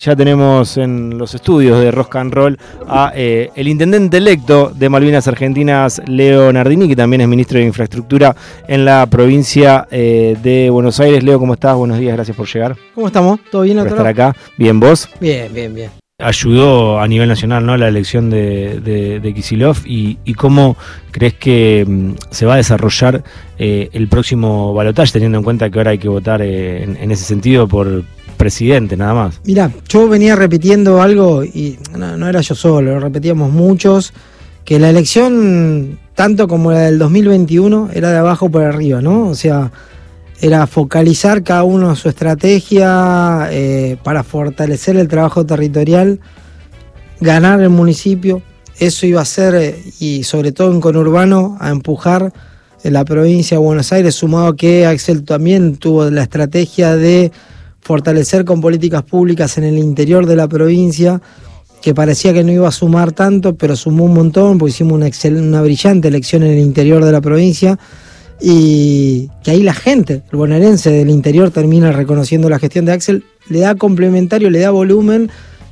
Ya tenemos en los estudios de Rock and Roll a eh, el intendente electo de Malvinas Argentinas, Leo Nardini, que también es ministro de Infraestructura en la provincia eh, de Buenos Aires. Leo, ¿cómo estás? Buenos días, gracias por llegar. ¿Cómo estamos? ¿Todo bien? Por estar acá. Bien, ¿vos? Bien, bien, bien. Ayudó a nivel nacional ¿no? la elección de, de, de Kisilov y, y, cómo crees que mm, se va a desarrollar eh, el próximo balotaje, teniendo en cuenta que ahora hay que votar en, en ese sentido por presidente nada más. Mira, yo venía repitiendo algo y no, era yo solo, lo repetíamos muchos, que la elección, tanto como la del 2021, era de abajo por arriba, ¿no? O sea, era focalizar cada uno su estrategia eh, para fortalecer el trabajo territorial, ganar el municipio, eso iba a ser, eh, y sobre todo en conurbano, a empujar en la provincia de Buenos Aires, sumado que Axel también tuvo la estrategia de fortalecer con políticas públicas en el interior de la provincia, que parecía que no iba a sumar tanto, pero sumó un montón, porque hicimos una, brillante elección en el interior de la provincia, y que ahí la gente, el bonaerense del interior, termina reconociendo la gestión de Axel, le da complementario, le da volumen,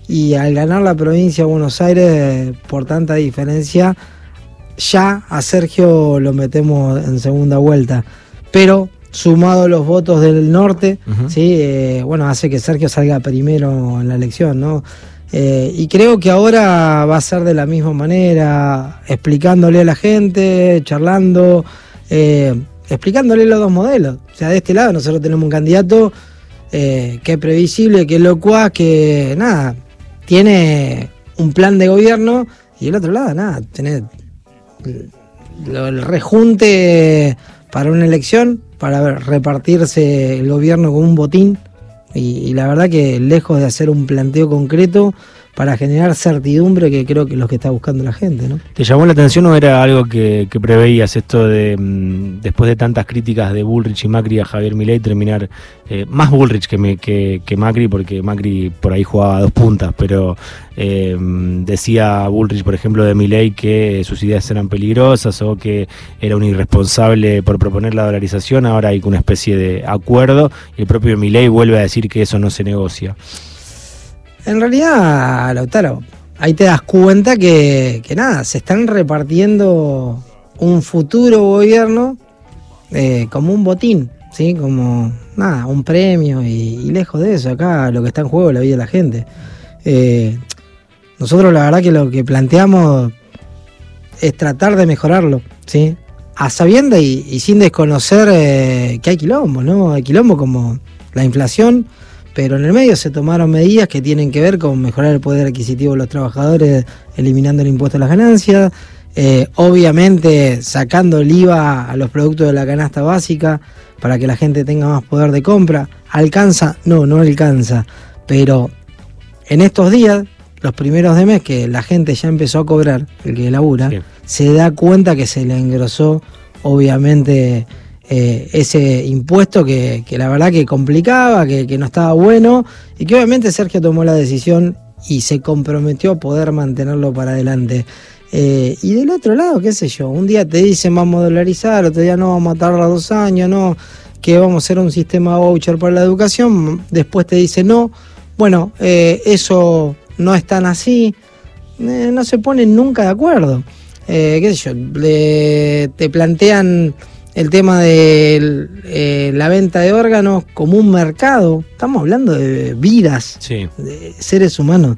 y al ganar la provincia de Buenos Aires por tanta diferencia, ya a Sergio lo metemos en segunda vuelta. Pero sumado los votos del norte, uh -huh. ¿sí? Eh, bueno, hace que Sergio salga primero en la elección, ¿no? Eh, y creo que ahora va a ser de la misma manera, explicándole a la gente, charlando, eh, explicándole los dos modelos. O sea, de este lado nosotros tenemos un candidato que es previsible, que es locuaz, que nada, tiene un plan de gobierno, y el otro lado, nada, tiene el, el rejunte para una elección, para repartirse el gobierno con un botín. Y, y, la verdad que lejos de hacer un planteo concreto para generar certidumbre que creo que es lo que está buscando la gente. ¿no? ¿Te llamó la atención o era algo que, preveías esto de mmm, después de tantas críticas de Bullrich y Macri a Javier Milei terminar eh, más Bullrich que, que, Macri porque Macri por ahí jugaba a dos puntas, pero eh, decía Bullrich por ejemplo de Milei que sus ideas eran peligrosas o que era un irresponsable por proponer la dolarización, ahora hay una especie de acuerdo y el propio Milei vuelve a decir que eso no se negocia. En realidad, Lautaro, ahí te das cuenta que, que nada, se están repartiendo un futuro gobierno eh, como un botín, ¿sí? Como, nada, un premio y, lejos de eso, acá lo que está en juego es la vida de la gente. Eh, nosotros la verdad que lo que planteamos es tratar de mejorarlo, ¿sí? A sabienda y, y sin desconocer eh, que hay quilombo, ¿no? Hay quilombo como la inflación, pero en el medio se tomaron medidas que tienen que ver con mejorar el poder adquisitivo de los trabajadores, eliminando el impuesto a las ganancias, eh, obviamente sacando el IVA a los productos de la canasta básica para que la gente tenga más poder de compra. ¿Alcanza? No, no alcanza. Pero en estos días, los primeros de mes que la gente ya empezó a cobrar, el que labura, sí. se da cuenta que se le engrosó, obviamente, eh, ese impuesto que, la verdad que complicaba, que, no estaba bueno y que obviamente Sergio tomó la decisión y se comprometió a poder mantenerlo para adelante. Eh, y del otro lado, qué sé yo, un día te dicen vamos a dolarizar, otro día no, vamos a tardar dos años, no, que vamos a hacer un sistema voucher para la educación, después te dicen no, bueno, eh, eso no es tan así, no se ponen nunca de acuerdo. qué sé yo, te plantean el tema de eh, la venta de órganos como un mercado. Estamos hablando de vidas, sí. de seres humanos.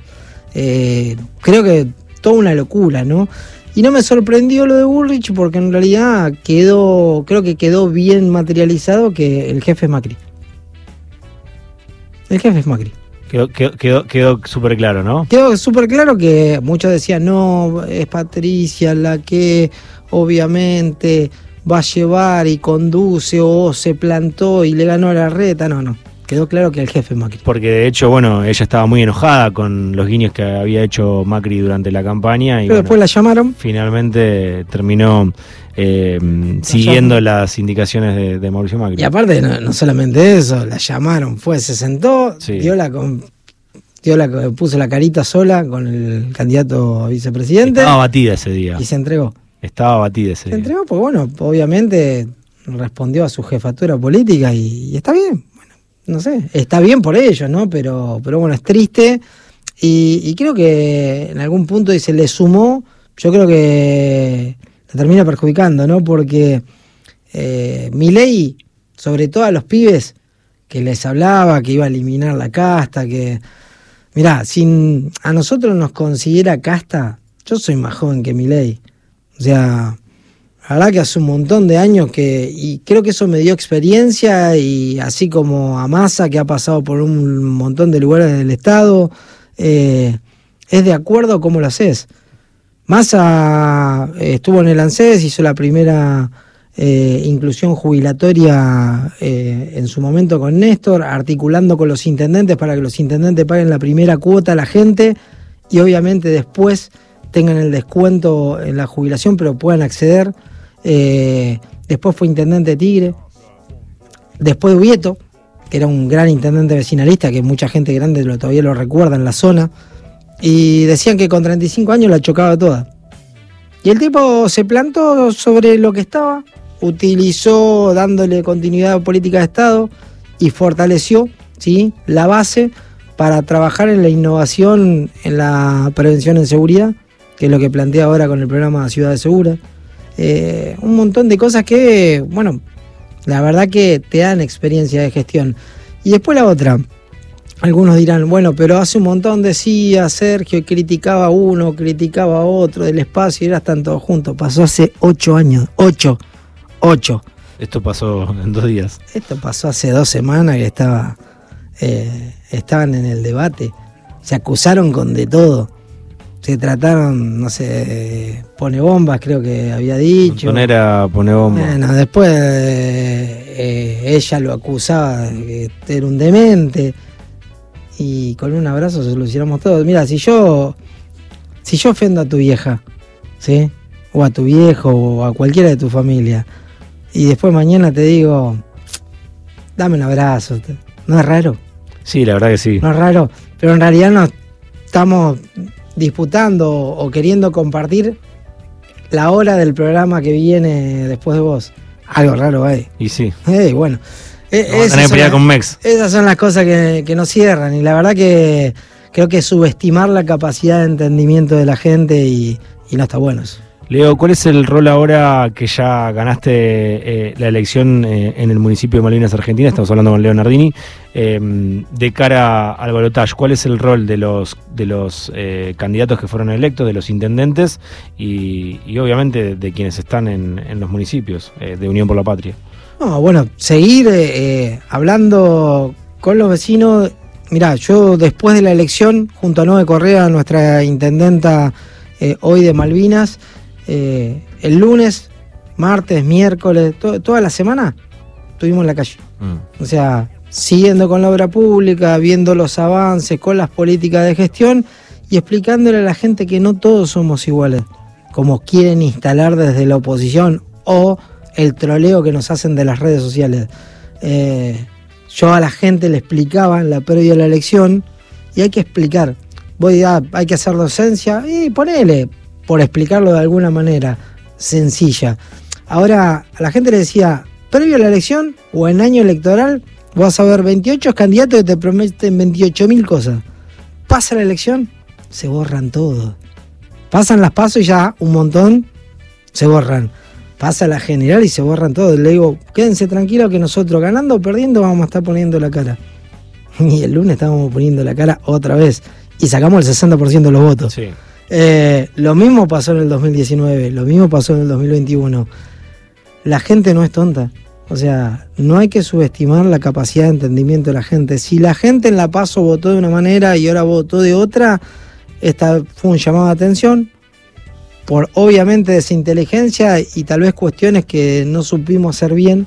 Eh, creo que toda una locura, ¿no? Y no me sorprendió lo de Bullrich porque en realidad quedó, creo que quedó bien materializado que el jefe es Macri. El jefe es Macri. Quedó, quedó, quedó, quedó súper claro, ¿no? Quedó súper claro que muchos decían, no, es Patricia la que obviamente va a llevar y conduce o se plantó y le ganó la reta. No, no. Quedó claro que el jefe Macri. Porque de hecho, bueno, ella estaba muy enojada con los guiños que había hecho Macri durante la campaña. Y Pero bueno, después la llamaron. Finalmente terminó eh, siguiendo llamaron. las indicaciones de, de, Mauricio Macri. Y aparte, no, no, solamente eso, la llamaron, fue, se sentó, sí. dio la dio la, puso la carita sola con el candidato a vicepresidente. Estaba batida ese día. Y se entregó. Estaba batida ese Se día. entregó, pues bueno, obviamente respondió a su jefatura política y, y está bien. Bueno, no sé, está bien por ellos, ¿no? Pero, pero bueno, es triste. Y, creo que en algún punto y se le sumó, yo creo que le termina perjudicando, ¿no? Porque eh, mi ley, sobre todo a los pibes que les hablaba, que iba a eliminar la casta, que. Mirá, sin a nosotros nos consiguiera casta, yo soy más joven que mi ley. O sea, la verdad que hace un montón de años que, y creo que eso me dio experiencia, y así como a Massa, que ha pasado por un montón de lugares del Estado, eh, es de acuerdo cómo lo haces. Massa eh, estuvo en el ANSES, hizo la primera eh, inclusión jubilatoria en su momento con Néstor, articulando con los intendentes para que los intendentes paguen la primera cuota a la gente y obviamente después tengan el descuento en la jubilación, pero puedan acceder eh, después fue intendente de Tigre. Después de Ubieto, que era un gran intendente vecinalista, que mucha gente grande todavía lo recuerda en la zona. Y decían que con 35 años la chocaba toda. Y el tipo se plantó sobre lo que estaba, utilizó dándole continuidad a política de Estado y fortaleció ¿sí? la base para trabajar en la innovación en la prevención en seguridad, que es lo que plantea ahora con el programa Ciudades Seguras. Eh, un montón de cosas que, bueno, la verdad que te dan experiencia de gestión. Y después la otra, algunos dirán, bueno, pero hace un montón decía Sergio, criticaba a uno, criticaba a otro del espacio y eran están todos juntos. Pasó hace ocho años, ocho, ocho. Esto pasó en dos días. Esto pasó hace dos semanas que estaba, eh, estaban en el debate. Se acusaron con de todo se trataron, no sé, pone bombas, creo que había dicho. era pone bombas. Bueno, después eh, ella lo acusaba de que era un demente. Y con un abrazo solucionamos todo. Mira, si yo, si yo ofendo a tu vieja, ¿sí? O a tu viejo, o a cualquiera de tu familia, y después mañana te digo, dame un abrazo, ¿no es raro? Sí, la verdad que sí. No es raro, pero en realidad no estamos disputando o queriendo compartir la hora del programa que viene después de vos. Algo raro ahí. Y sí. bueno. E, esas, con Mex. esas son las cosas que, que nos cierran. Y la verdad que creo que subestimar la capacidad de entendimiento de la gente y, y no está bueno eso. Leo, ¿cuál es el rol ahora que ya ganaste eh, la elección eh, en el municipio de Malvinas, Argentina? Estamos hablando con Leo Nardini. Em, de cara al balotaje, ¿cuál es el rol de los, de los eh, candidatos que fueron electos, de los intendentes y, obviamente de quienes están en, los municipios de Unión por la Patria? No, bueno, seguir hablando con los vecinos. Mirá, yo después de la elección, junto a Noé Correa, nuestra intendenta hoy de Malvinas, eh, el lunes, martes, miércoles, toda la semana estuvimos en la calle. Mm. O sea, siguiendo con la obra pública, viendo los avances, con las políticas de gestión y explicándole a la gente que no todos somos iguales, como quieren instalar desde la oposición o el troleo que nos hacen de las redes sociales. Eh, yo a la gente le explicaba en la previa de la elección y hay que explicar. Voy a, hay que hacer docencia y ponele, por explicarlo de alguna manera sencilla. Ahora, a la gente le decía, previo a la elección o en año electoral, vas a ver 28 candidatos que te prometen 28 mil cosas. Pasa la elección, se borran todo. Pasan las pasos y ya un montón se borran. Pasa la general y se borran todo. Le digo, quédense tranquilos que nosotros ganando o perdiendo vamos a estar poniendo la cara. Y el lunes estábamos poniendo la cara otra vez. Y sacamos el 60% de los votos. Sí. Eh, lo mismo pasó en el 2019, lo mismo pasó en el 2021. La gente no es tonta. O sea, no hay que subestimar la capacidad de entendimiento de la gente. Si la gente en La Paso votó de una manera y ahora votó de otra, esta fue un llamado de atención por obviamente desinteligencia y tal vez cuestiones que no supimos hacer bien.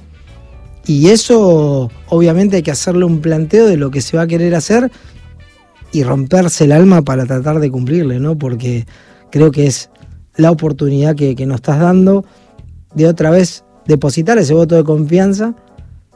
Y eso obviamente hay que hacerle un planteo de lo que se va a querer hacer y romperse el alma para tratar de cumplirle, ¿no? Porque creo que es la oportunidad que, nos estás dando de otra vez depositar ese voto de confianza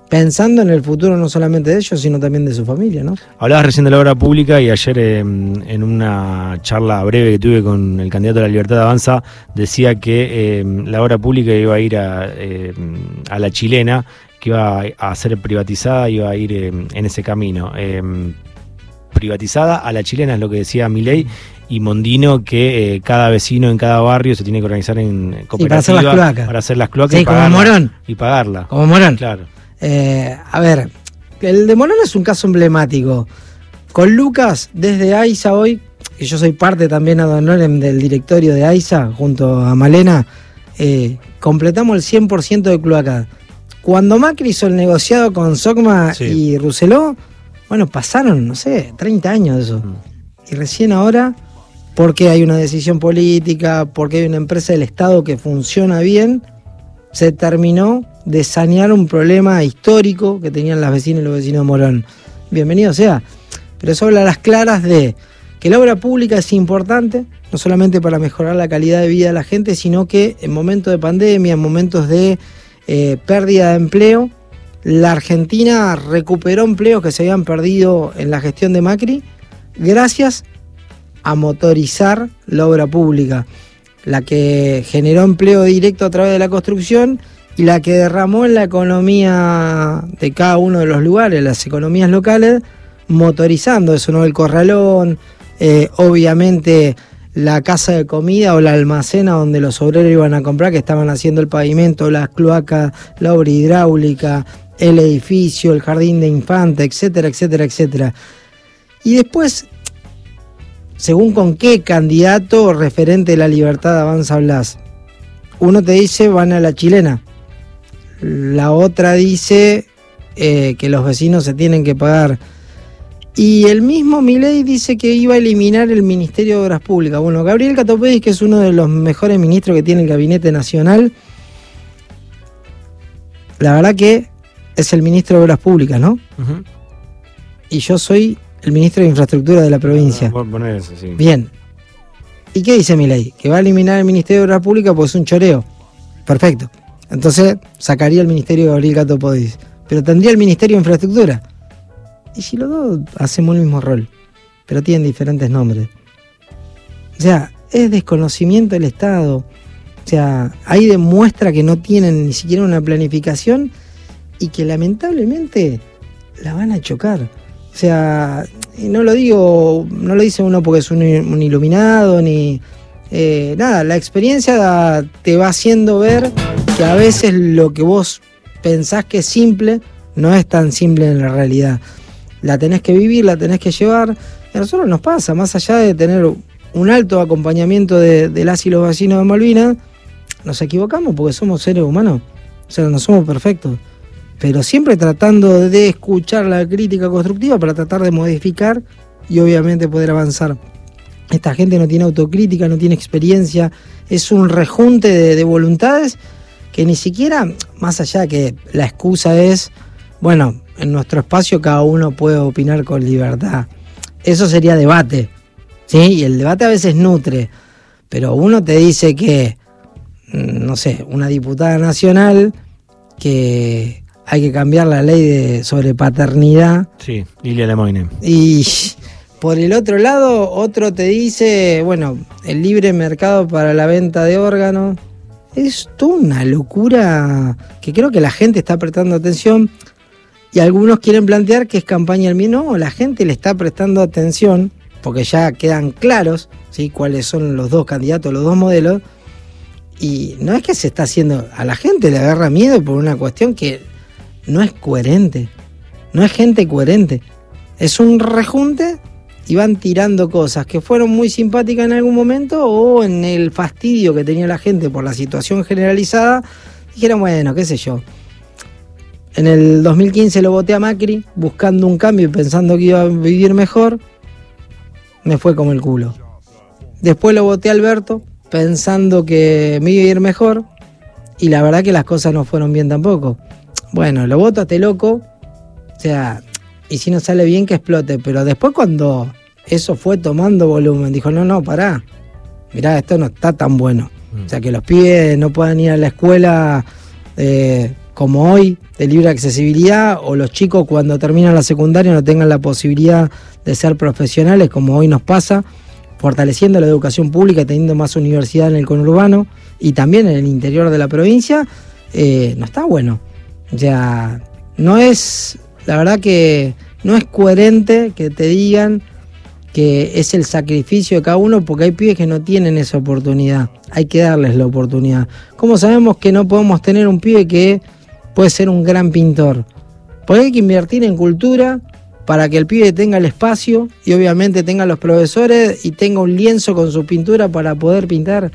pensando en el futuro no solamente de ellos, sino también de su familia, ¿no? Hablabas recién de la obra pública y ayer em, en una charla breve que tuve con el candidato a la Libertad de Avanza decía que em, la obra pública iba a ir a, em, a la chilena que iba a ser privatizada, iba a ir en ese camino. Privatizada a la chilena es lo que decía Milei y Mondino que cada vecino en cada barrio se tiene que organizar en cooperativa para hacer las cloacas. Para hacer las cloacas y, pagarla, como Morón. y pagarla. Como Morón. Claro. a ver, el de Morón es un caso emblemático. Con Lucas, desde AISA hoy, que yo soy parte también a del directorio de AISA, junto a Malena, eh, completamos el 100% de cloaca. Cuando Macri hizo el negociado con Socma y Rousselot, bueno, pasaron, no sé, 30 años de eso. Mm. Y recién ahora, porque hay una decisión política, porque hay una empresa del Estado que funciona bien, se terminó de sanear un problema histórico que tenían las vecinas y los vecinos de Morón. Bienvenido sea. Pero eso habla a las claras de que la obra pública es importante, no solamente para mejorar la calidad de vida de la gente, sino que en momentos de pandemia, en momentos de eh, pérdida de empleo, la Argentina recuperó empleos que se habían perdido en la gestión de Macri gracias a motorizar la obra pública, la que generó empleo directo a través de la construcción y la que derramó en la economía de cada uno de los lugares, las economías locales, motorizando eso, ¿no? El corralón, eh, obviamente la casa de comida o la almacena donde los obreros iban a comprar, que estaban haciendo el pavimento, las cloacas, la obra hidráulica, el edificio, el jardín de infante, etcétera, etcétera, etcétera. Y después, según con qué candidato referente de la libertad avanza Blas, uno te dice van a la chilena, la otra dice eh, que los vecinos se tienen que pagar. Y el mismo Milei dice que iba a eliminar el Ministerio de Obras Públicas. Bueno, Gabriel Catopedis, que es uno de los mejores ministros que tiene el Gabinete Nacional, la verdad que es el ministro de Obras Públicas, ¿no? Y yo soy el ministro de Infraestructura de la provincia. Bien. ¿Y qué dice Milei? Que va a eliminar el Ministerio de Obras Públicas porque es un choreo. Perfecto. Entonces sacaría el Ministerio de Gabriel Catopodis. Pero tendría el Ministerio de Infraestructura. Y si los dos hacemos el mismo rol, pero tienen diferentes nombres. O sea, es desconocimiento del Estado. O sea, ahí demuestra que no tienen ni siquiera una planificación y que lamentablemente la van a chocar. O sea, no lo digo, no lo dice uno porque es un, iluminado ni eh, nada, la experiencia te va haciendo ver que a veces lo que vos pensás que es simple no es tan simple en la realidad. La tenés que vivir, la tenés que llevar. Y a nosotros nos pasa, más allá de tener un alto acompañamiento de, las y los vecinos de Malvinas, nos equivocamos porque somos seres humanos. O sea, no somos perfectos. Pero siempre tratando de escuchar la crítica constructiva para tratar de modificar y obviamente poder avanzar. Esta gente no tiene autocrítica, no tiene experiencia, es un rejunte de voluntades que ni siquiera, más allá que la excusa es, bueno, en nuestro espacio cada uno puede opinar con libertad. Eso sería debate, ¿sí? Y el debate a veces nutre, pero uno te dice que, mm, no sé, una diputada nacional que hay que cambiar la ley de, sobre paternidad. Sí, Lilia Lemoyne. Y por el otro lado, otro te dice, bueno, el libre mercado para la venta de órganos es toda una locura que creo que la gente está prestando atención y algunos quieren plantear que es campaña del mío. No, la gente le está prestando atención porque ya quedan claros ¿sí? cuáles son los dos candidatos, los dos modelos. Y no es que se está haciendo, a la gente le agarra miedo por una cuestión que no es coherente, no es gente coherente. Es un rejunte y van tirando cosas que fueron muy simpáticas en algún momento o en el fastidio que tenía la gente por la situación generalizada, dijeron, bueno, qué sé yo. En el 2015 lo voté a Macri buscando un cambio y pensando que iba a vivir mejor. Me fue como el culo. Después lo voté a Alberto pensando que me iba a ir mejor. Y la verdad que las cosas no fueron bien tampoco. Bueno, lo voto a este loco. O sea, y si no sale bien que explote. Pero después cuando eso fue tomando volumen, dijo, no, no, pará. Mirá, esto no está tan bueno. O sea, que los pibes no puedan ir a la escuela eh, como hoy, de libre accesibilidad, o los chicos cuando terminan la secundaria no tengan la posibilidad de ser profesionales, como hoy nos pasa, fortaleciendo la educación pública, teniendo más universidad en el conurbano y también en el interior de la provincia, eh, no está bueno. Sea, no es, la verdad que no es coherente que te digan que es el sacrificio de cada uno porque hay pibes que no tienen esa oportunidad. Hay que darles la oportunidad. ¿Cómo sabemos que no podemos tener un pibe que puede ser un gran pintor? Porque hay que invertir en cultura para que el pibe tenga el espacio y obviamente tenga los profesores y tenga un lienzo con su pintura para poder pintar.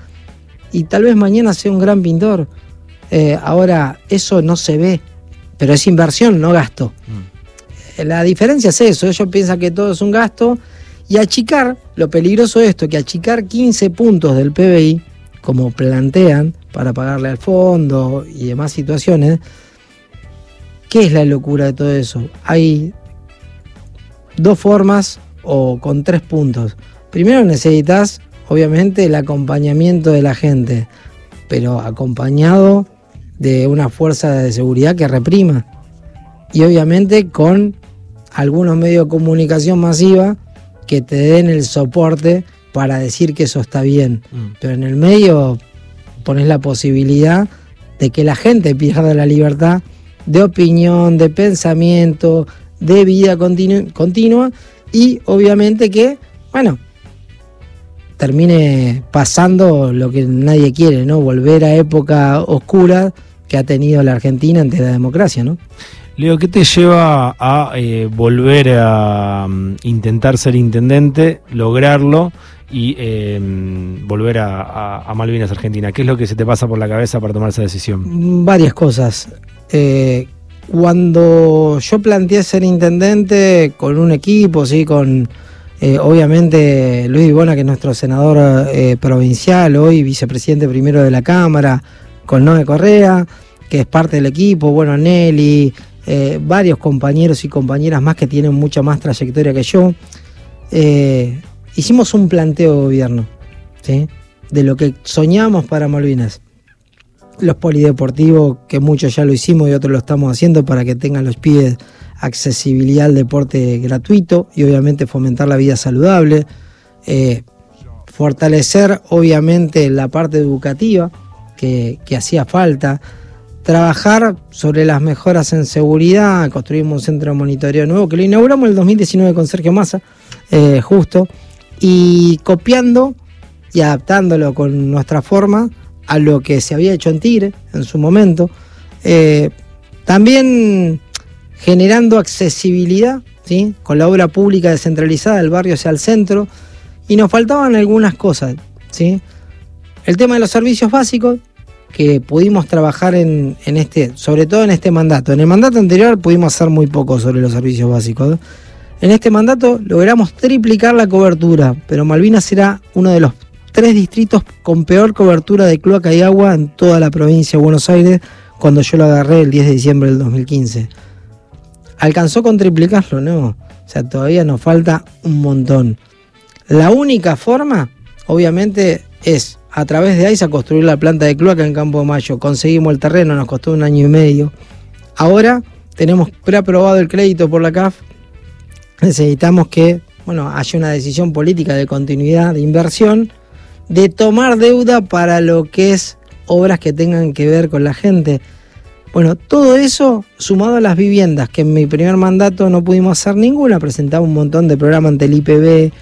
Y tal vez mañana sea un gran pintor. Eh, ahora, eso no se ve, pero es inversión, no gasto. Mm. La diferencia es eso, ellos piensan que todo es un gasto y achicar, lo peligroso de esto, que achicar 15 puntos del PBI, como plantean, para pagarle al fondo y demás situaciones, ¿qué es la locura de todo eso? Hay dos formas o con tres puntos. Primero necesitas, obviamente, el acompañamiento de la gente, pero acompañado de una fuerza de seguridad que reprima. Y obviamente con algunos medios de comunicación masiva que te den el soporte para decir que eso está bien. Mm. Pero en el medio pones la posibilidad de que la gente pierda la libertad de opinión, de pensamiento, de vida continua y obviamente que, bueno, termine pasando lo que nadie quiere, ¿no? Volver a época oscura que ha tenido la Argentina ante la democracia, ¿no? Leo, ¿qué te lleva a eh, volver a mm, intentar ser intendente, lograrlo y em, volver a, Malvinas Argentina? ¿Qué es lo que se te pasa por la cabeza para tomar esa decisión? Varias cosas. Eh, cuando yo planteé ser intendente con un equipo, sí, con eh, obviamente Luis Ibona, que es nuestro senador provincial, hoy vicepresidente primero de la Cámara, con Noé Correa, que es parte del equipo, bueno, Nelly, eh, varios compañeros y compañeras más que tienen mucha más trayectoria que yo. Eh, hicimos un planteo de gobierno de lo que soñamos para Malvinas. Los polideportivos, que muchos ya lo hicimos y otros lo estamos haciendo para que tengan los pies accesibilidad al deporte gratuito y obviamente fomentar la vida saludable. Eh, fortalecer obviamente la parte educativa que, hacía falta trabajar sobre las mejoras en seguridad, construimos un centro de monitoreo nuevo que lo inauguramos en el 2019 con Sergio Massa, eh, justo, y copiando y adaptándolo con nuestra forma a lo que se había hecho en Tigre en su momento. Eh, también generando accesibilidad ¿sí? con la obra pública descentralizada del barrio hacia el centro y nos faltaban algunas cosas. ¿sí? El tema de los servicios básicos, que pudimos trabajar en, este, sobre todo en este mandato. En el mandato anterior pudimos hacer muy poco sobre los servicios básicos. En este mandato logramos triplicar la cobertura, pero Malvinas será uno de los tres distritos con peor cobertura de cloaca y agua en toda la provincia de Buenos Aires cuando yo lo agarré el 10 de diciembre del 2015. Alcanzó con triplicarlo, ¿no? O sea, todavía nos falta un montón. La única forma, obviamente, es a través de a construir la planta de cloaca en Campo de Mayo. Conseguimos el terreno, nos costó un año y medio. Ahora tenemos preaprobado el crédito por la CAF. Necesitamos que bueno, haya una decisión política de continuidad de inversión, de tomar deuda para lo que es obras que tengan que ver con la gente. Bueno, todo eso sumado a las viviendas, que en mi primer mandato no pudimos hacer ninguna, presentaba un montón de programas ante el IPB,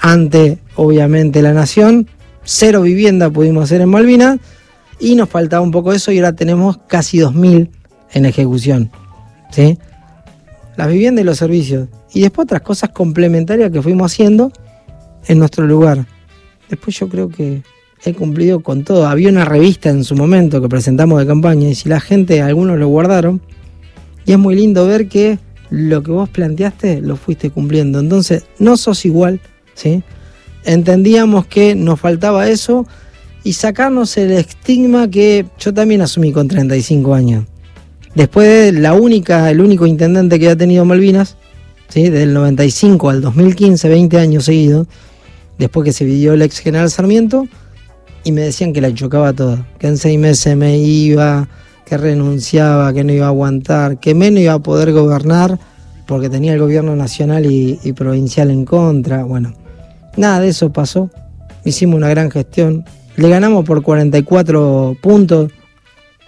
ante obviamente la Nación, cero vivienda pudimos hacer en Malvinas y nos faltaba un poco eso y ahora tenemos casi 2.000 en ejecución. ¿sí? Las viviendas y los servicios. Y después otras cosas complementarias que fuimos haciendo en nuestro lugar. Después yo creo que he cumplido con todo. Había una revista en su momento que presentamos de campaña y si la gente, algunos lo guardaron. Y es muy lindo ver que lo que vos planteaste lo fuiste cumpliendo. Entonces, no sos igual, ¿sí? Entendíamos que nos faltaba eso y sacarnos el estigma que yo también asumí con 35 años. Después de la única, el único intendente que ha tenido Malvinas, ¿sí? del 95 al 2015, 20 años seguidos, después que se vivió el ex general Sarmiento, y me decían que la chocaba toda, que en seis meses me iba, que renunciaba, que no iba a aguantar, que menos iba a poder gobernar porque tenía el gobierno nacional y, y provincial en contra. Bueno, Nada de eso pasó. Hicimos una gran gestión. Le ganamos por 44 puntos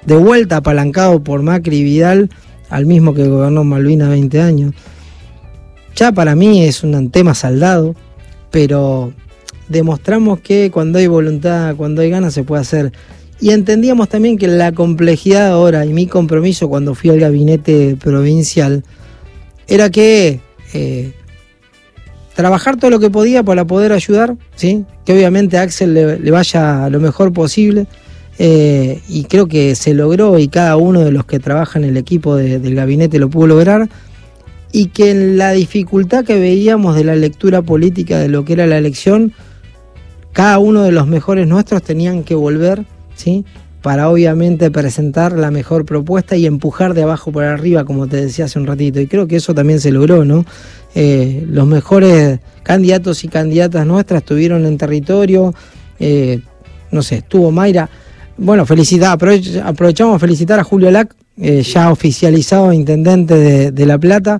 de vuelta apalancado por Macri y Vidal, al mismo que gobernó Malvinas 20 años. Ya para mí es un tema saldado, pero demostramos que cuando hay voluntad, cuando hay ganas, se puede hacer. Y entendíamos también que la complejidad ahora y mi compromiso cuando fui al gabinete provincial era que eh, trabajar todo lo que podía para poder ayudar, ¿sí? que obviamente Axel le, vaya lo mejor posible. Eh, y creo que se logró y cada uno de los que trabajan en el equipo del gabinete lo pudo lograr y que en la dificultad que veíamos de la lectura política de lo que era la elección, cada uno de los mejores nuestros tenían que volver, ¿sí? Para obviamente presentar la mejor propuesta y empujar de abajo para arriba, como te decía hace un ratito. Y creo que eso también se logró, ¿no? Eh, los mejores candidatos y candidatas nuestras estuvieron en territorio. Eh, no sé, estuvo Mayra. Bueno, aprovechamos a felicitar a Julio Lac, eh, ya oficializado intendente de, La Plata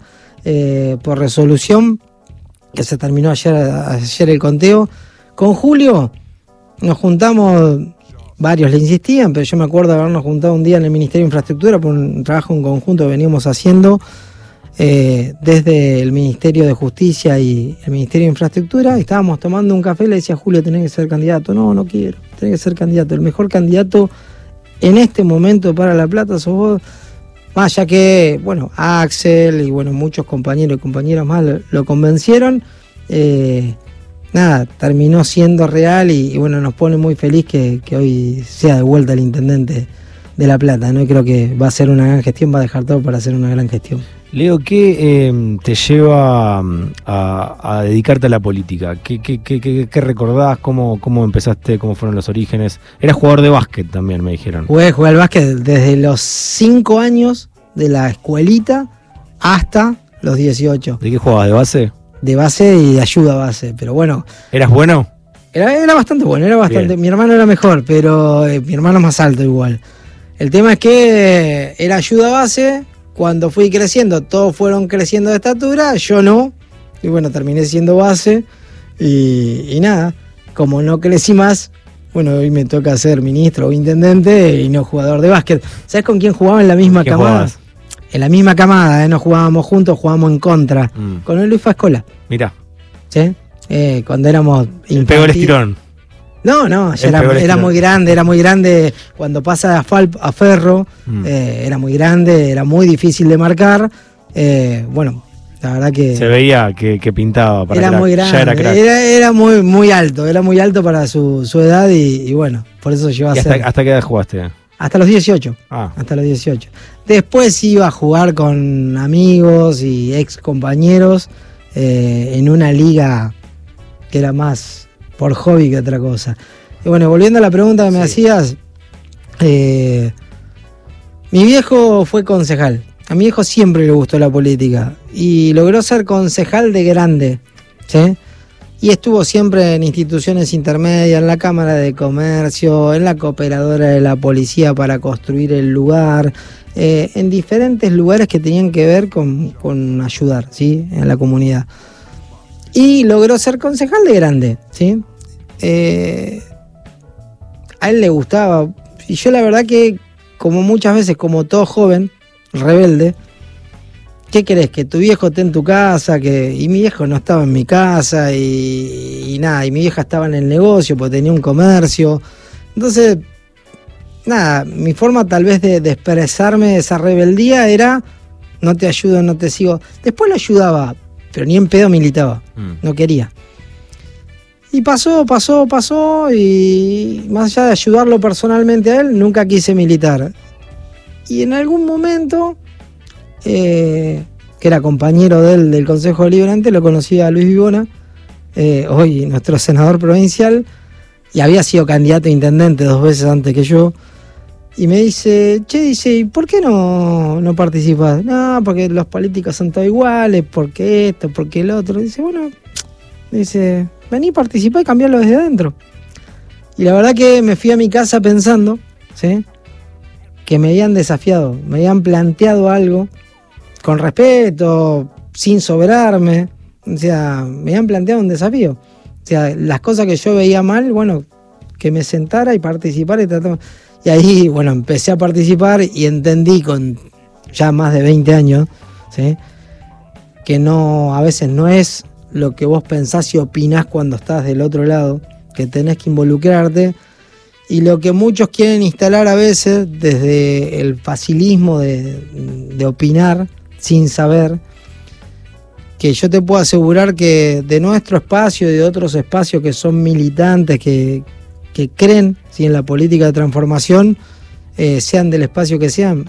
por resolución, que se terminó ayer, ayer el conteo. Con Julio nos juntamos, varios le insistían, pero yo me acuerdo habernos juntado un día en el Ministerio de Infraestructura por un trabajo en conjunto que veníamos haciendo eh, desde el Ministerio de Justicia y el Ministerio de Infraestructura. Estábamos tomando un café le decía Julio, tenés que ser candidato. No, no quiero, tenés que ser candidato. El mejor candidato en este momento para La Plata sos vos. Más ya que, bueno, Axel y bueno, muchos compañeros y compañeras más lo, convencieron. Eh, nada, terminó siendo real y, bueno, nos pone muy feliz que, hoy sea de vuelta el intendente de La Plata, ¿no? creo que va a ser una gran gestión, va a dejar todo para hacer una gran gestión. Leo, ¿qué em, te lleva mm, a, dedicarte a la política? ¿Qué, qué, recordás? ¿Cómo, ¿Cómo empezaste? ¿Cómo fueron los orígenes? Eras jugador de básquet también, me dijeron. Jugué, jugué al básquet desde los 5 años de la escuelita hasta los 18. ¿De qué jugabas? ¿De base? De base y de ayuda base. Pero bueno. ¿Eras bueno? Era, era bastante bueno, era bastante. Mi hermano era mejor, pero eh, mi hermano más alto igual. El tema es que era ayuda base. Cuando fui creciendo, todos fueron creciendo de estatura, yo no. Y bueno, terminé siendo base. Y, nada, como no crecí más, bueno, hoy me toca ser ministro o intendente y no jugador de básquet. ¿Sabes con quién jugaba en la misma camada? En la misma camada, ¿eh? no jugábamos juntos, jugábamos en contra. Mm. Con el Luis Fascola. Mira. ¿Sí? Eh, cuando éramos. El peor el estirón. No, no, era, muy grande, era muy grande. Cuando pasa a, a Ferro, mm. eh, era muy grande, era muy difícil de marcar. bueno, la verdad que. Se veía que, pintaba para Era muy grande. era, era, muy, muy alto, era muy alto para su, edad y, bueno, por eso llegó a hasta, ¿Hasta qué edad jugaste? Hasta los 18. Ah. Hasta los 18. Después iba a jugar con amigos y ex compañeros eh, en una liga que era más por hobby que otra cosa. Y bueno, volviendo a la pregunta que me hacías, eh, mi viejo fue concejal. A mi viejo siempre le gustó la política y logró ser concejal de grande. ¿sí? Y estuvo siempre en instituciones intermedias, en la Cámara de Comercio, en la Cooperadora de la Policía para construir el lugar, eh, en diferentes lugares que tenían que ver con, ayudar ¿sí? en la comunidad. Y logró ser concejal de grande. ¿sí? Eh, a él le gustaba, y yo la verdad que como muchas veces, como todo joven, rebelde, ¿Qué querés? Que tu viejo esté en tu casa, que. Y mi viejo no estaba en mi casa, y, nada, y mi vieja estaba en el negocio, porque tenía un comercio. Entonces, nada, mi forma tal vez de, expresarme esa rebeldía era no te ayudo, no te sigo. Después lo ayudaba, pero ni en pedo militaba, mm. no quería. Y pasó, pasó, pasó, y más allá de ayudarlo personalmente a él, nunca quise militar. Y en algún momento eh, que era compañero del, del Consejo Deliberante, lo conocía Luis Vivona, eh, hoy nuestro senador provincial, y había sido candidato a intendente dos veces antes que yo. Y me dice, che, dice, ¿por qué no, no participas? No, porque los políticos son todos iguales, porque esto, porque el otro. Dice, bueno, dice, vení, participar y cambiarlo desde adentro. Y la verdad que me fui a mi casa pensando, ¿sí? Que me habían desafiado, me habían planteado algo con respeto, sin sobrarme. O sea, me han planteado un desafío. O sea, las cosas que yo veía mal, bueno, que me sentara y participara y tratar. Y ahí, bueno, empecé a participar y entendí con ya más de 20 años, ¿sí? que no, a veces no es lo que vos pensás y opinás cuando estás del otro lado, que tenés que involucrarte. Y lo que muchos quieren instalar a veces desde el facilismo de opinar sin saber, que yo te puedo asegurar que de nuestro espacio y de otros espacios que son militantes, que, que creen si en la política de transformación, eh, sean del espacio que sean,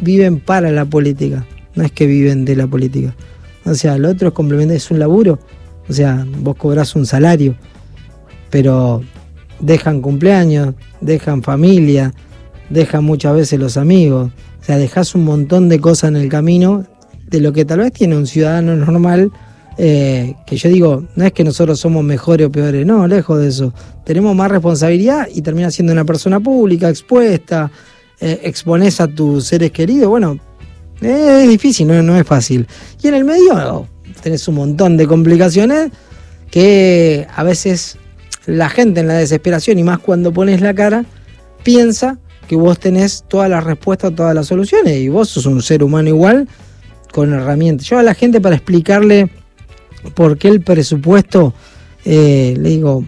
viven para la política, no es que viven de la política. O sea, lo otro es complemento, es un laburo. O sea, vos cobrás un salario, pero dejan cumpleaños, dejan familia, dejan muchas veces los amigos. O sea, dejas un montón de cosas en el camino de lo que tal vez tiene un ciudadano normal. Eh, que yo digo, no es que nosotros somos mejores o peores, no, lejos de eso. Tenemos más responsabilidad y termina siendo una persona pública, expuesta, eh, expones a tus seres queridos. Bueno, es difícil, no, no es fácil. Y en el medio tenés un montón de complicaciones que a veces la gente en la desesperación, y más cuando pones la cara, piensa que vos tenés todas las respuestas, todas las soluciones, y vos sos un ser humano igual con herramientas. Yo a la gente para explicarle por qué el presupuesto, eh, le digo,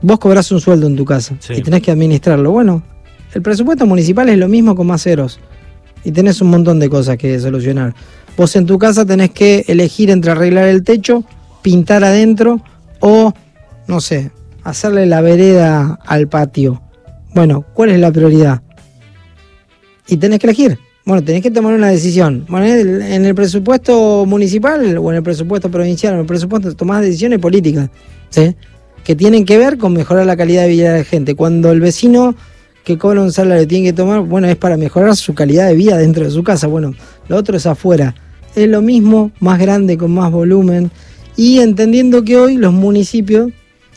vos cobrás un sueldo en tu casa y tenés que administrarlo. Bueno, el presupuesto municipal es lo mismo con más ceros y tenés un montón de cosas que solucionar. Vos en tu casa tenés que elegir entre arreglar el techo, pintar adentro o, no sé, hacerle la vereda al patio. Bueno, ¿cuál es la prioridad? Y tenés que elegir. Bueno, tenés que tomar una decisión. Bueno, en el presupuesto municipal o en el presupuesto provincial, en el presupuesto tomás decisiones políticas, ¿sí? Que tienen que ver con mejorar la calidad de vida de la gente. Cuando el vecino que cobra un salario tiene que tomar, bueno, es para mejorar su calidad de vida dentro de su casa. Bueno, lo otro es afuera. Es lo mismo, más grande, con más volumen. Y entendiendo que hoy los municipios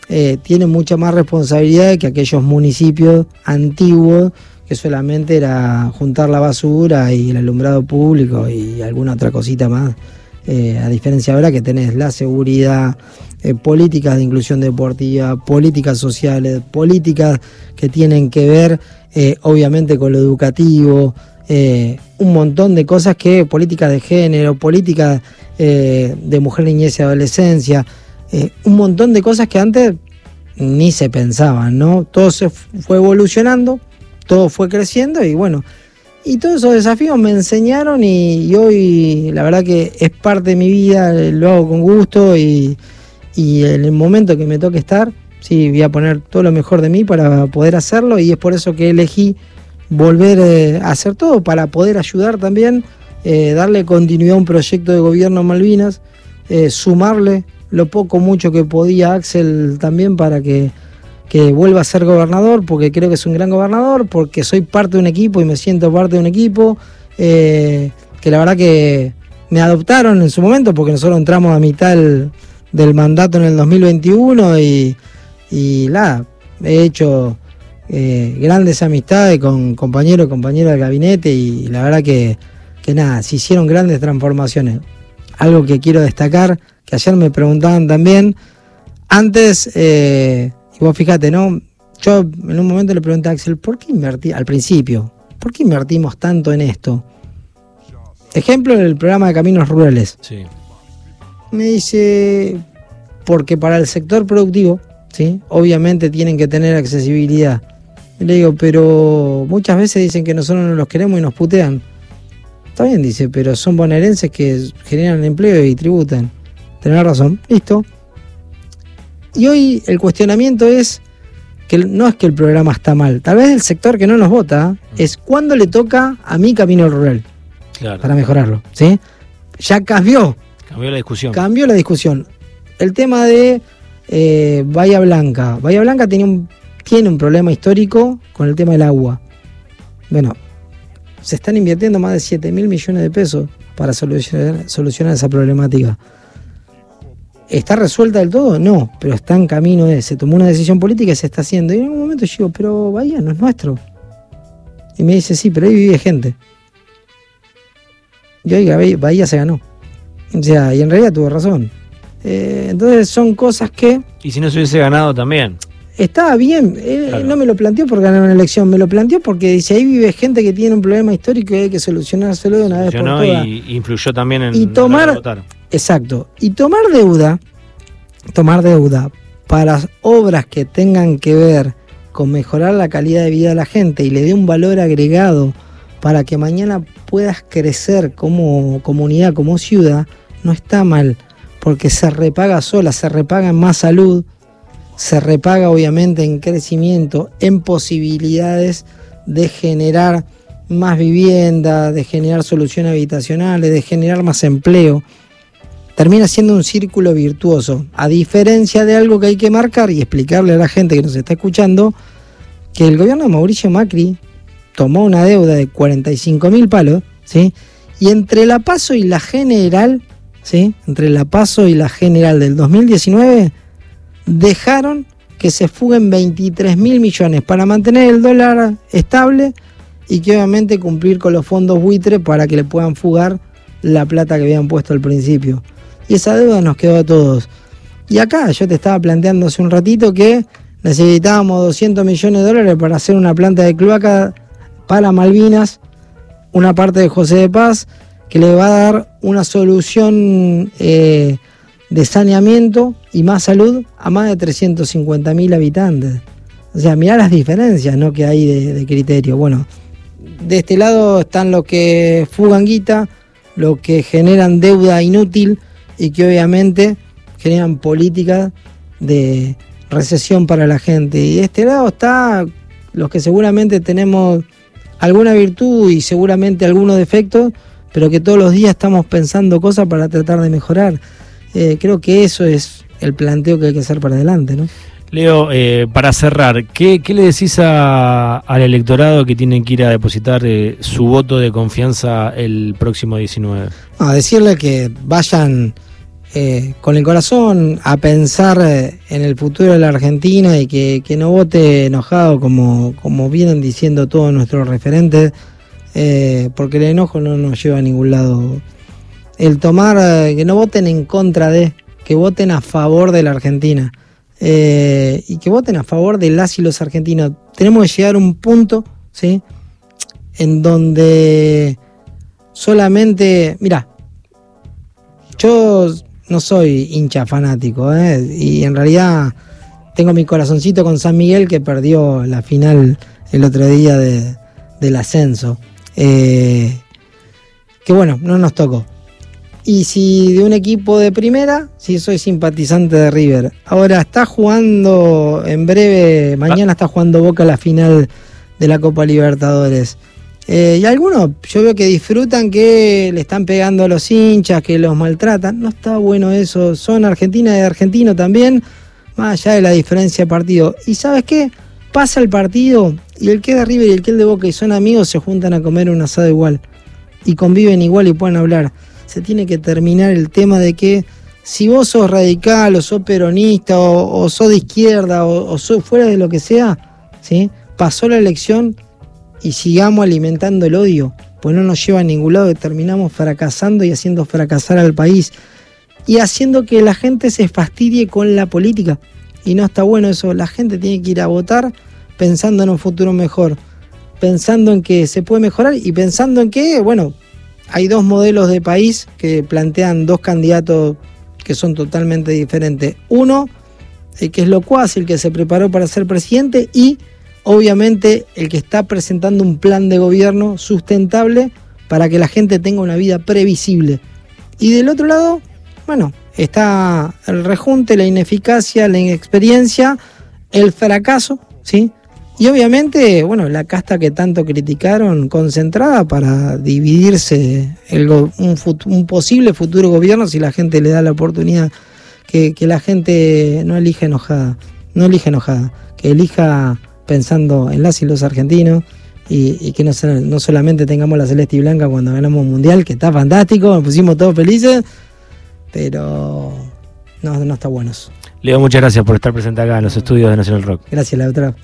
eh, tienen mucha más responsabilidad que aquellos municipios antiguos que solamente era juntar la basura y el alumbrado público y alguna otra cosita más. Eh, a diferencia ahora que tenés la seguridad, eh, políticas de inclusión deportiva, políticas sociales, políticas que tienen que ver eh, obviamente con lo educativo, un montón de cosas que, políticas de género, políticas de mujer, niñez y adolescencia, un montón de cosas que antes ni se pensaban, ¿no? Todo se fue evolucionando todo fue creciendo y bueno, y todos esos desafíos me enseñaron y, hoy la verdad que es parte de mi vida, lo hago con gusto y, en el momento que me toque estar, sí, voy a poner todo lo mejor de mí para poder hacerlo y es por eso que elegí volver eh, a hacer todo, para poder ayudar también, eh, darle continuidad a un proyecto de gobierno Malvinas, eh, sumarle lo poco mucho que podía Axel también para que que vuelva a ser gobernador, porque creo que es un gran gobernador, porque soy parte de un equipo y me siento parte de un equipo, eh, que la verdad que me adoptaron en su momento, porque nosotros entramos a mitad del, mandato en el 2021 y, y he hecho eh, grandes amistades con compañeros y compañeras del gabinete y la verdad que, que nada, se hicieron grandes transformaciones. Algo que quiero destacar, que ayer me preguntaban también, antes... Eh, y vos fíjate, ¿no? Yo en un momento le pregunté a Axel, ¿por qué invertí al principio? ¿Por qué invertimos tanto en esto? Ejemplo, en el programa de Caminos Rurales. Sí. Me dice, porque para el sector productivo, ¿sí? obviamente tienen que tener accesibilidad. Y le digo, pero muchas veces dicen que nosotros no los queremos y nos putean. Está bien, dice, pero son bonaerenses que generan empleo y tributan. Tenés razón, listo. Y hoy el cuestionamiento es que no es que el programa está mal, tal vez el sector que no nos vota mm. es cuando le toca a mi camino rural para mejorarlo. ¿sí? Ya cambió. Cambió la discusión. Cambió la discusión. El tema de eh, Bahía Blanca. Bahía Blanca tiene un, tiene un problema histórico con el tema del agua. Bueno, se están invirtiendo más de 7 mil millones de pesos para solucionar, solucionar esa problemática. ¿Está resuelta del todo? No, pero está en camino de. Se tomó una decisión política y se está haciendo. Y en un momento yo digo, pero Bahía no es nuestro. Y me dice, sí, pero ahí vive gente. Y oiga, Bahía se ganó. O sea, y en realidad tuvo razón. Eh, entonces son cosas que. Y si no se hubiese ganado también. estaba bien. no me lo planteó por ganar una elección, me lo planteó porque dice ahí vive gente que tiene un problema histórico y hay que solucionárselo de una vez por todas. Y influyó también en y tomar, Exacto. Y tomar deuda, tomar deuda para obras que tengan que ver con mejorar la calidad de vida de la gente y le dé un valor agregado para que mañana puedas crecer como comunidad, como ciudad, no está mal, porque se repaga sola, se repaga en más salud, se repaga obviamente en crecimiento, en posibilidades de generar más vivienda, de generar soluciones habitacionales, de generar más empleo. Termina siendo un círculo virtuoso, a diferencia de algo que hay que marcar y explicarle a la gente que nos está escuchando, que el gobierno de Mauricio Macri tomó una deuda de 45 mil palos, ¿sí? y entre la paso y la general, ¿sí? entre la paso y la general del 2019, dejaron que se fuguen 23 mil millones para mantener el dólar estable y que obviamente cumplir con los fondos buitre para que le puedan fugar la plata que habían puesto al principio. Y esa deuda nos quedó a todos. Y acá yo te estaba planteando hace un ratito que necesitábamos 200 millones de dólares para hacer una planta de cloaca para Malvinas, una parte de José de Paz, que le va a dar una solución eh, de saneamiento y más salud a más de 350 mil habitantes. O sea, mirá las diferencias ¿no? que hay de, criterio. Bueno, de este lado están los que fugan guita, los que generan deuda inútil y que obviamente generan políticas de recesión para la gente. Y de este lado está los que seguramente tenemos alguna virtud y seguramente algunos defectos, pero que todos los días estamos pensando cosas para tratar de mejorar. Eh, creo que eso es el planteo que hay que hacer para adelante, ¿no? Leo, eh, para cerrar, ¿qué, le decís al electorado que tiene que ir a depositar eh, su voto de confianza el próximo 19? A decirle que vayan con el corazón a pensar en el futuro de la Argentina y que, no vote enojado como, como vienen diciendo todos nuestros referentes, porque el enojo no nos lleva a ningún lado el tomar, eh, que no voten en contra de, que voten a favor de la Argentina. Eh, y que voten a favor de las y los argentinos. Tenemos que llegar a un punto, ¿sí? En donde solamente, mira, yo no soy hincha fanático, ¿eh? y en realidad tengo mi corazoncito con San Miguel que perdió la final el otro día del ascenso. que bueno, no nos tocó. Y si de un equipo de primera, si soy simpatizante de River. Ahora está jugando en breve, mañana está jugando Boca la final de la Copa Libertadores. Eh, y algunos yo veo que disfrutan que le están pegando a los hinchas, que los maltratan. No está bueno eso. Son Argentina y argentino también, más allá de la diferencia de partido. ¿Y sabes qué? Pasa el partido y el que de River y el que de Boca y son amigos se juntan a comer un asado igual. Y conviven igual y pueden hablar se tiene que terminar el tema de que si vos sos radical o sos peronista o, sos de izquierda o, sos fuera de lo que sea, ¿sí? pasó la elección y sigamos alimentando el odio, pues no nos lleva a ningún lado, terminamos fracasando y haciendo fracasar al país y haciendo que la gente se fastidie con la política. Y no está bueno eso, la gente tiene que ir a votar pensando en un futuro mejor, pensando en que se puede mejorar y pensando en que, bueno, hay dos modelos de país que plantean dos candidatos que son totalmente diferentes. Uno, el que es locuaz, el que se preparó para ser presidente y obviamente el que está presentando un plan de gobierno sustentable para que la gente tenga una vida previsible. Y del otro lado, bueno, está el rejunte, la ineficacia, la inexperiencia, el fracaso, ¿sí? Y obviamente, bueno, la casta que tanto criticaron, concentrada para dividirse un, posible futuro gobierno si la gente le da la oportunidad, que, la gente no elija enojada, no elija enojada, que elija pensando en las y los argentinos y, que no, no, solamente tengamos la celeste y blanca cuando ganamos un mundial, que está fantástico, nos pusimos todos felices, pero no, no está buenos. Leo, muchas gracias por estar presente acá en los estudios de Nacional Rock. Gracias, la otra.